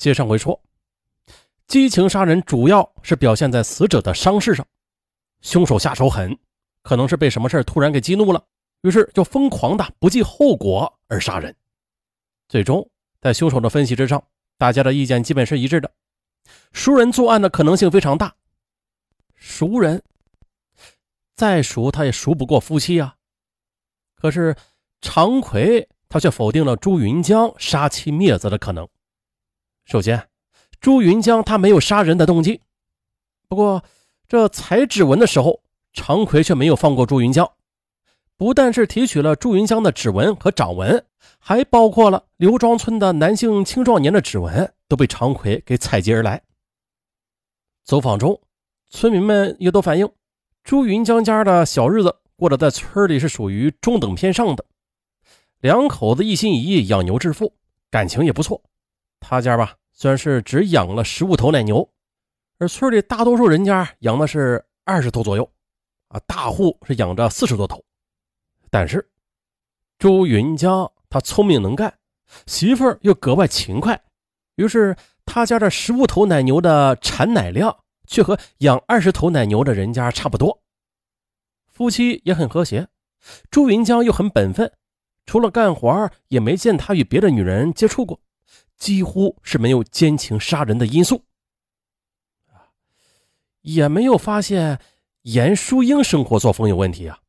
接上回说，激情杀人主要是表现在死者的伤势上，凶手下手狠，可能是被什么事突然给激怒了，于是就疯狂的不计后果而杀人。最终，在凶手的分析之上，大家的意见基本是一致的，熟人作案的可能性非常大。熟人，再熟他也熟不过夫妻啊。可是常奎他却否定了朱云江杀妻灭子的可能。首先，朱云江他没有杀人的动机。不过，这采指纹的时候，常奎却没有放过朱云江，不但是提取了朱云江的指纹和掌纹，还包括了刘庄村的男性青壮年的指纹，都被常奎给采集而来。走访中，村民们也都反映，朱云江家的小日子过得在村里是属于中等偏上的，两口子一心一意养牛致富，感情也不错。他家吧。虽然是只养了十五头奶牛，而村里大多数人家养的是二十头左右，啊，大户是养着四十多头。但是朱云江他聪明能干，媳妇儿又格外勤快，于是他家的十五头奶牛的产奶量却和养二十头奶牛的人家差不多。夫妻也很和谐，朱云江又很本分，除了干活也没见他与别的女人接触过。几乎是没有奸情杀人的因素，也没有发现严淑英生活作风有问题啊。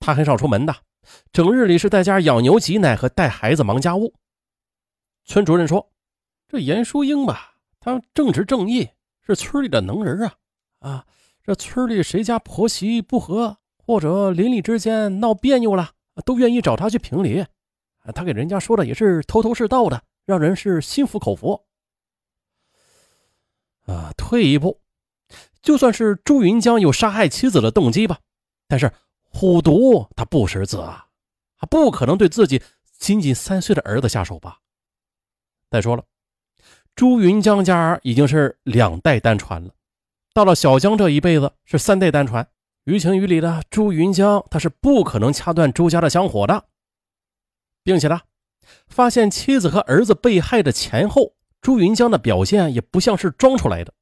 她很少出门的，整日里是在家养牛挤奶和带孩子忙家务。村主任说：“这严淑英吧，她正直正义，是村里的能人啊！啊，这村里谁家婆媳不和，或者邻里之间闹别扭了，都愿意找她去评理。她给人家说的也是头头是道的。”让人是心服口服。啊，退一步，就算是朱云江有杀害妻子的动机吧，但是虎毒他不食子啊，他不可能对自己仅仅三岁的儿子下手吧？再说了，朱云江家已经是两代单传了，到了小江这一辈子是三代单传，于情于理的朱云江他是不可能掐断朱家的香火的，并且呢。发现妻子和儿子被害的前后，朱云江的表现也不像是装出来的。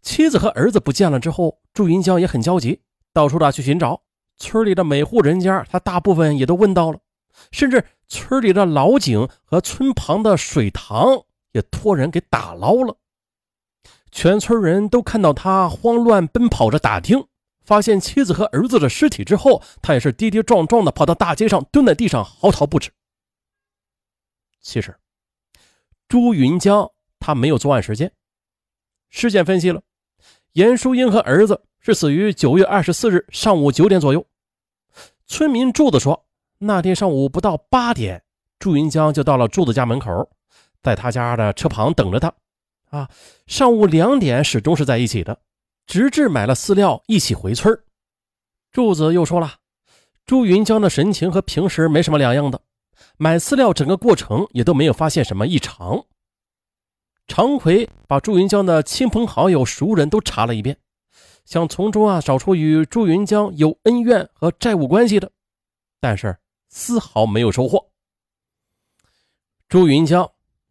妻子和儿子不见了之后，朱云江也很焦急，到处的去寻找。村里的每户人家，他大部分也都问到了，甚至村里的老井和村旁的水塘也托人给打捞了。全村人都看到他慌乱奔跑着打听，发现妻子和儿子的尸体之后，他也是跌跌撞撞的跑到大街上，蹲在地上嚎啕不止。其实，朱云江他没有作案时间。尸检分析了，严淑英和儿子是死于九月二十四日上午九点左右。村民柱子说，那天上午不到八点，朱云江就到了柱子家门口，在他家的车旁等着他。啊，上午两点始终是在一起的，直至买了饲料一起回村。柱子又说了，朱云江的神情和平时没什么两样的。买饲料整个过程也都没有发现什么异常。常奎把朱云江的亲朋好友、熟人都查了一遍，想从中啊找出与朱云江有恩怨和债务关系的，但是丝毫没有收获。朱云江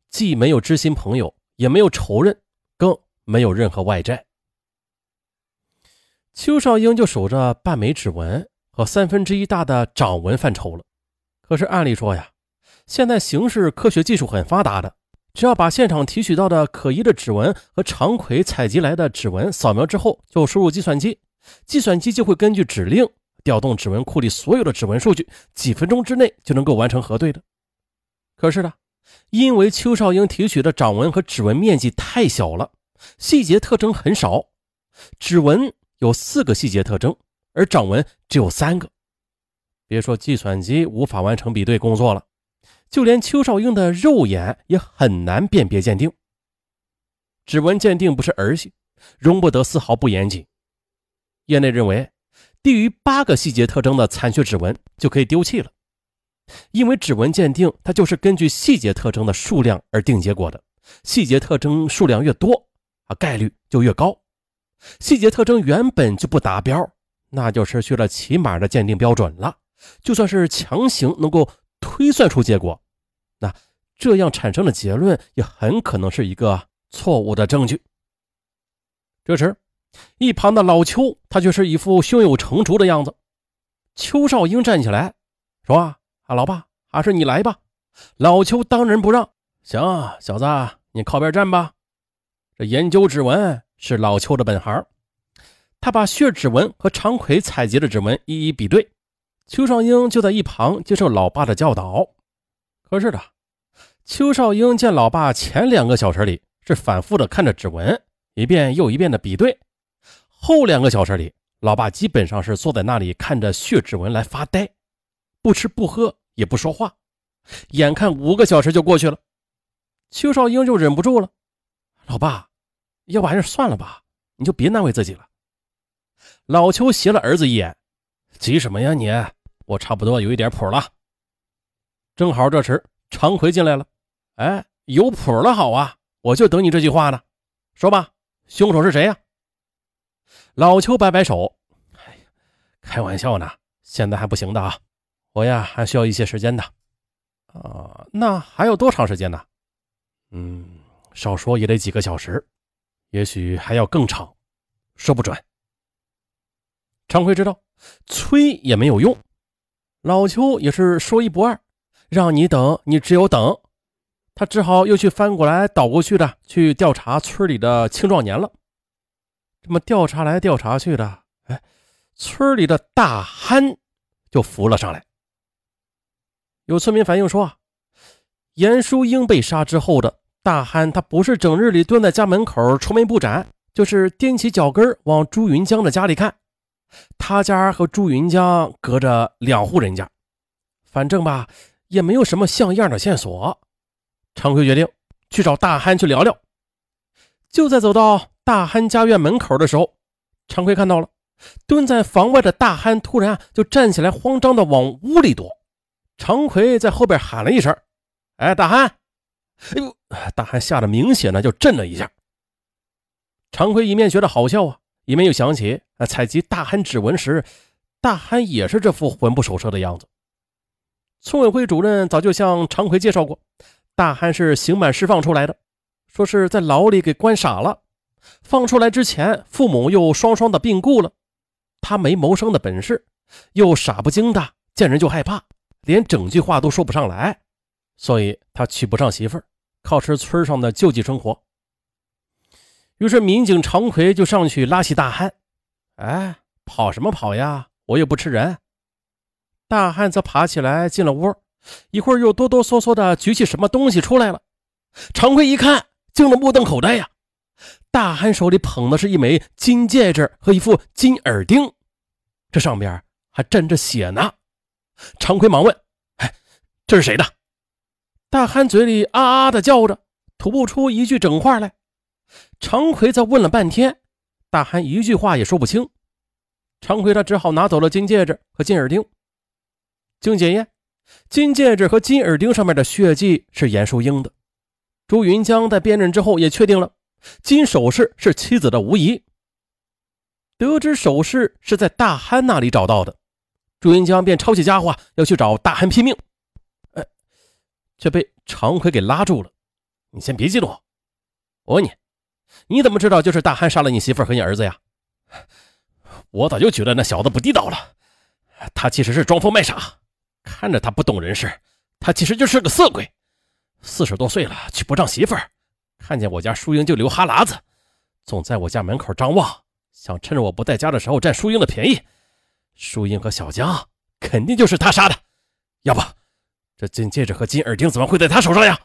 既没有知心朋友，也没有仇人，更没有任何外债。邱少英就守着半枚指纹和三分之一大的掌纹犯愁了。可是按理说呀，现在刑事科学技术很发达的，只要把现场提取到的可疑的指纹和常奎采集来的指纹扫描之后，就输入计算机，计算机就会根据指令调动指纹库里所有的指纹数据，几分钟之内就能够完成核对的。可是呢，因为邱少英提取的掌纹和指纹面积太小了，细节特征很少，指纹有四个细节特征，而掌纹只有三个。别说计算机无法完成比对工作了，就连邱少英的肉眼也很难辨别鉴定。指纹鉴定不是儿戏，容不得丝毫不严谨。业内认为，低于八个细节特征的残缺指纹就可以丢弃了，因为指纹鉴定它就是根据细节特征的数量而定结果的，细节特征数量越多啊，概率就越高。细节特征原本就不达标，那就失去了起码的鉴定标准了。就算是强行能够推算出结果，那这样产生的结论也很可能是一个错误的证据。这时，一旁的老邱他却是一副胸有成竹的样子。邱少英站起来说：“啊，老爸，还是你来吧。”老邱当仁不让：“行，小子，你靠边站吧。”这研究指纹是老邱的本行，他把血指纹和常奎采集的指纹一一比对。邱少英就在一旁接受老爸的教导。可是的，邱少英见老爸前两个小时里是反复的看着指纹，一遍又一遍的比对，后两个小时里，老爸基本上是坐在那里看着血指纹来发呆，不吃不喝也不说话。眼看五个小时就过去了，邱少英就忍不住了：“老爸，要不还是算了吧，你就别难为自己了。”老邱斜了儿子一眼：“急什么呀你？我差不多有一点谱了。”正好这时常奎进来了：“哎，有谱了，好啊，我就等你这句话呢。说吧，凶手是谁呀？”老邱摆摆手：“哎呀，开玩笑呢，现在还不行的啊，我呀还需要一些时间的。”啊，那还有多长时间呢？嗯，少说也得几个小时，也许还要更长，说不准。常奎知道催也没有用，老邱也是说一不二，让你等，你只有等。他只好又去翻过来倒过去的去调查村里的青壮年了。这么调查来调查去的，哎，村里的大憨就浮了上来。有村民反映说啊，严淑英被杀之后的大憨，他不是整日里蹲在家门口愁眉不展，就是踮起脚跟往朱云江的家里看。他家和朱云江隔着两户人家，反正吧也没有什么像样的线索。常奎决定去找大憨去聊聊。就在走到大憨家院门口的时候，常奎看到了蹲在房外的大憨，突然就站起来，慌张的往屋里躲。常奎在后边喊了一声：“哎，大憨！”哎呦，大憨吓得明显的就震了一下。常奎一面觉得好笑啊，一面又想起采集大憨指纹时，大憨也是这副魂不守舍的样子。村委会主任早就向常奎介绍过，大憨是刑满释放出来的，说是在牢里给关傻了。放出来之前，父母又双双的病故了，他没谋生的本事，又傻不精的，见人就害怕。连整句话都说不上来，所以他娶不上媳妇儿，靠吃村上的救济生活。于是民警常奎就上去拉起大汉：“哎，跑什么跑呀？我又不吃人。”大汉则爬起来进了屋，一会儿又哆哆嗦嗦的举起什么东西出来了。常奎一看，惊得目瞪口呆呀！大汉手里捧的是一枚金戒指和一副金耳钉，这上边还沾着血呢。常奎忙问：“哎，这是谁的？”大憨嘴里啊啊的叫着，吐不出一句整话来。常奎在问了半天，大憨一句话也说不清。常奎他只好拿走了金戒指和金耳钉。经检验，金戒指和金耳钉上面的血迹是严淑英的。朱云江在辨认之后也确定了，金首饰是妻子的无疑。得知首饰是在大憨那里找到的。朱云江便抄起家伙要去找大憨拼命，哎，却被常奎给拉住了。你先别激动，我问你，你怎么知道就是大憨杀了你媳妇和你儿子呀？我早就觉得那小子不地道了。他其实是装疯卖傻，看着他不懂人事，他其实就是个色鬼。四十多岁了，娶不上媳妇儿，看见我家淑英就流哈喇子，总在我家门口张望，想趁着我不在家的时候占淑英的便宜。淑英和小江肯定就是他杀的，要不这金戒指和金耳钉怎么会在他手上呀？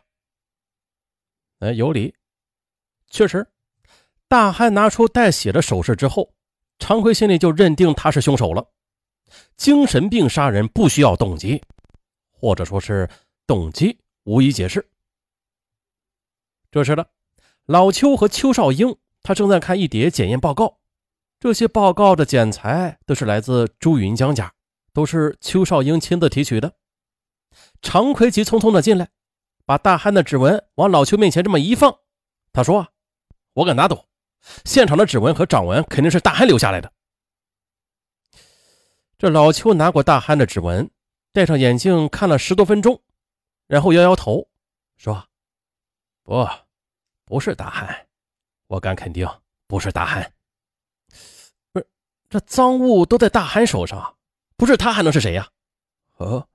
哎，有理，确实，大汉拿出带血的首饰之后，常奎心里就认定他是凶手了。精神病杀人不需要动机，或者说是动机无以解释。这时的老邱和邱少英，他正在看一叠检验报告。这些报告的检材都是来自朱云江家，都是邱少英亲自提取的。常奎急匆匆的进来，把大憨的指纹往老邱面前这么一放，他说：“我敢打赌，现场的指纹和掌纹肯定是大憨留下来的。”这老邱拿过大憨的指纹，戴上眼镜看了十多分钟，然后摇摇头，说：“不，不是大憨，我敢肯定不是大憨。不是，这赃物都在大憨手上，不是他还能是谁呀？哦，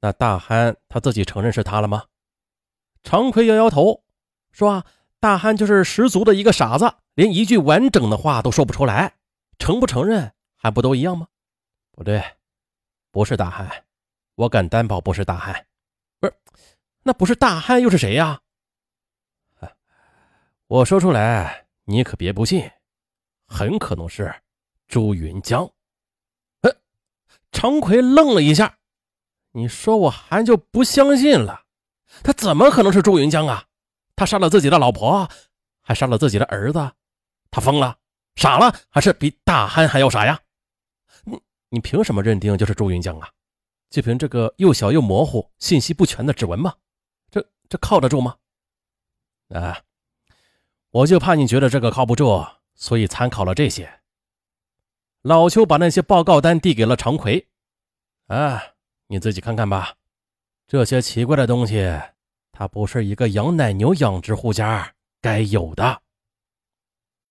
那大憨他自己承认是他了吗？”常奎摇摇头，说：“啊，大憨就是十足的一个傻子，连一句完整的话都说不出来，承不承认还不都一样吗？”不对，不是大汉，我敢担保不是大汉。不是，那不是大汉又是谁呀？我说出来你可别不信，很可能是朱云江。呃，常奎愣了一下，你说我还就不相信了。他怎么可能是朱云江啊？他杀了自己的老婆，还杀了自己的儿子，他疯了、傻了，还是比大憨还要傻呀？你你凭什么认定就是朱云江啊？就凭这个又小又模糊、信息不全的指纹吗？这这靠得住吗？啊，我就怕你觉得这个靠不住，所以参考了这些。老邱把那些报告单递给了常奎，啊，你自己看看吧。这些奇怪的东西，它不是一个养奶牛养殖户家该有的。